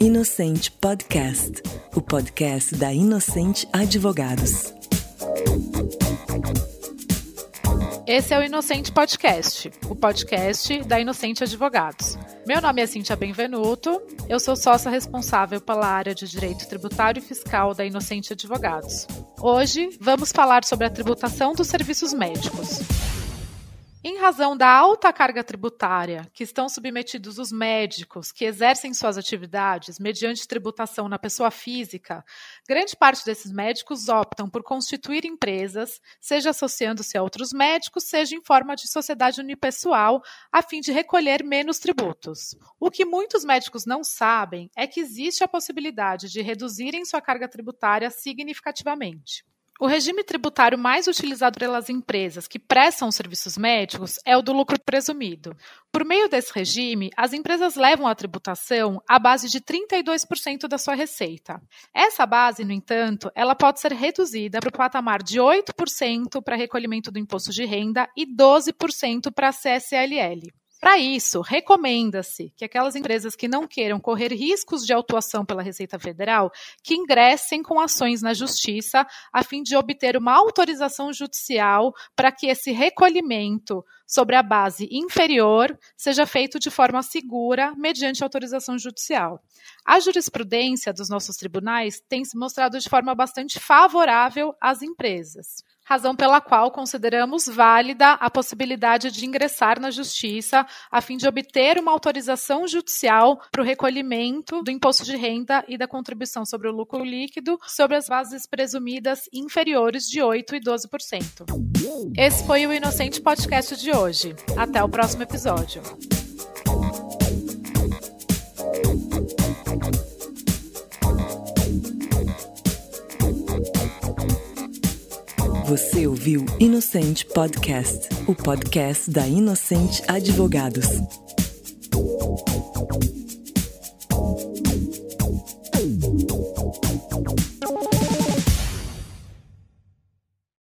Inocente Podcast, o podcast da Inocente Advogados. Esse é o Inocente Podcast, o podcast da Inocente Advogados. Meu nome é Cintia Benvenuto, eu sou sócia responsável pela área de Direito Tributário e Fiscal da Inocente Advogados. Hoje vamos falar sobre a tributação dos serviços médicos. Em razão da alta carga tributária que estão submetidos os médicos que exercem suas atividades mediante tributação na pessoa física, grande parte desses médicos optam por constituir empresas, seja associando-se a outros médicos, seja em forma de sociedade unipessoal, a fim de recolher menos tributos. O que muitos médicos não sabem é que existe a possibilidade de reduzirem sua carga tributária significativamente. O regime tributário mais utilizado pelas empresas que prestam serviços médicos é o do lucro presumido. Por meio desse regime, as empresas levam a tributação à base de 32% da sua receita. Essa base, no entanto, ela pode ser reduzida para o patamar de 8% para recolhimento do imposto de renda e 12% para a CSLL. Para isso, recomenda-se que aquelas empresas que não queiram correr riscos de autuação pela Receita Federal que ingressem com ações na Justiça a fim de obter uma autorização judicial para que esse recolhimento sobre a base inferior seja feito de forma segura mediante autorização judicial. A jurisprudência dos nossos tribunais tem se mostrado de forma bastante favorável às empresas razão pela qual consideramos válida a possibilidade de ingressar na Justiça a fim de obter uma autorização judicial para o recolhimento do imposto de renda e da contribuição sobre o lucro líquido sobre as bases presumidas inferiores de 8% e 12%. Esse foi o Inocente Podcast de hoje. Até o próximo episódio. Você ouviu Inocente Podcast, o podcast da Inocente Advogados.